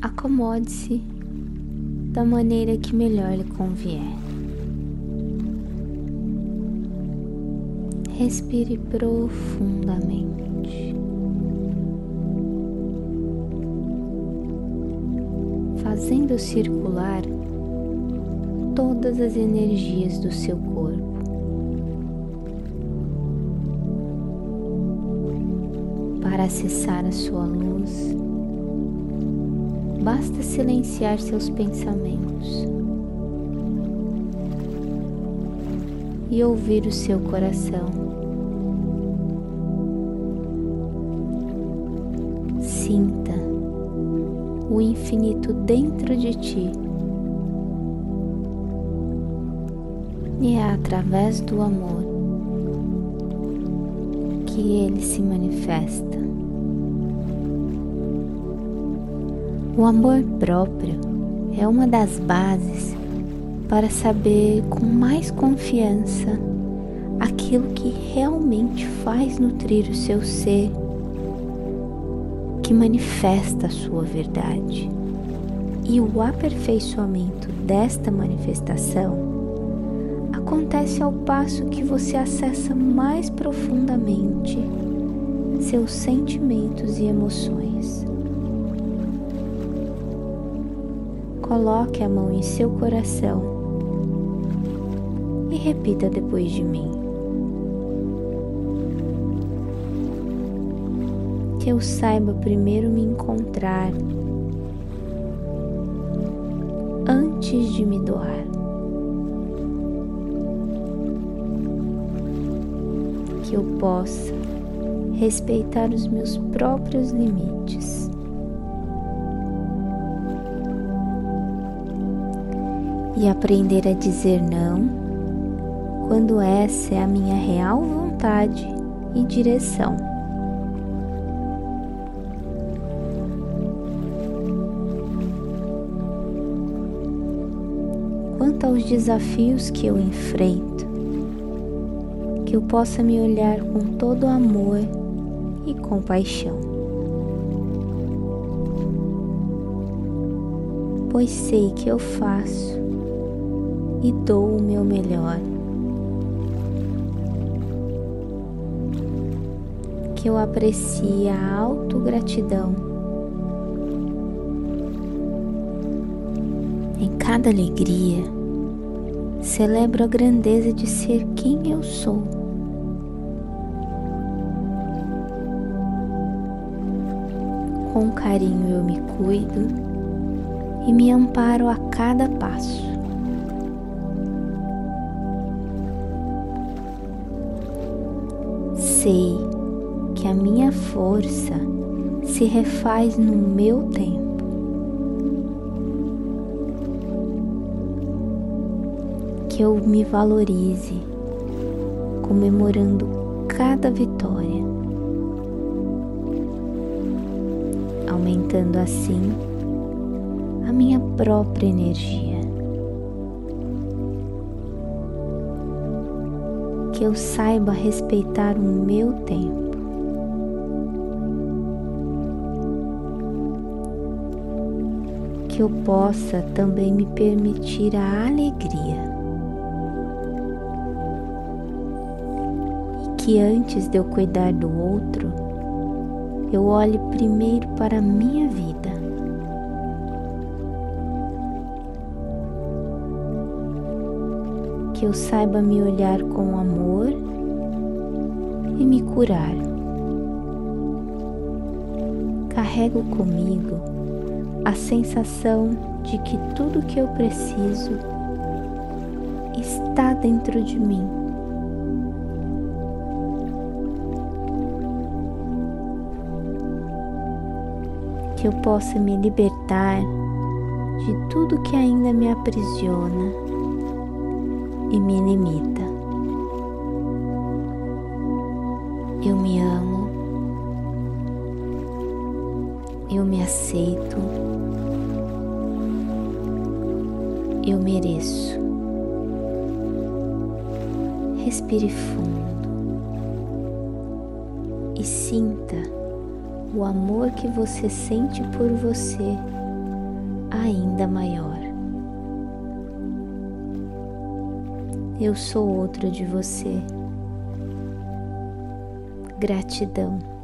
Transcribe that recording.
acomode-se da maneira que melhor lhe convier. Respire profundamente. Fazendo circular todas as energias do seu corpo. Para acessar a sua luz, basta silenciar seus pensamentos e ouvir o seu coração. Sinta o infinito dentro de ti. E é através do amor que ele se manifesta. O amor próprio é uma das bases para saber com mais confiança aquilo que realmente faz nutrir o seu ser, que manifesta a sua verdade. E o aperfeiçoamento desta manifestação acontece ao passo que você acessa mais profundamente seus sentimentos e emoções. Coloque a mão em seu coração e repita depois de mim. Que eu saiba primeiro me encontrar antes de me doar. Que eu possa respeitar os meus próprios limites. E aprender a dizer não quando essa é a minha real vontade e direção. Quanto aos desafios que eu enfrento, que eu possa me olhar com todo amor e compaixão. Pois sei que eu faço e dou o meu melhor. Que eu aprecie a autogratidão em cada alegria. Celebro a grandeza de ser quem eu sou. Com carinho eu me cuido e me amparo a cada passo. Sei que a minha força se refaz no meu tempo. Que eu me valorize, comemorando cada vitória, aumentando assim a minha própria energia. Que eu saiba respeitar o meu tempo. Que eu possa também me permitir a alegria. E que antes de eu cuidar do outro, eu olhe primeiro para a minha vida. Que eu saiba me olhar com amor e me curar. Carrego comigo a sensação de que tudo que eu preciso está dentro de mim. Que eu possa me libertar de tudo que ainda me aprisiona e me limita. Eu me amo, eu me aceito, eu mereço. Respire fundo e sinta o amor que você sente por você ainda maior. Eu sou outro de você. Gratidão.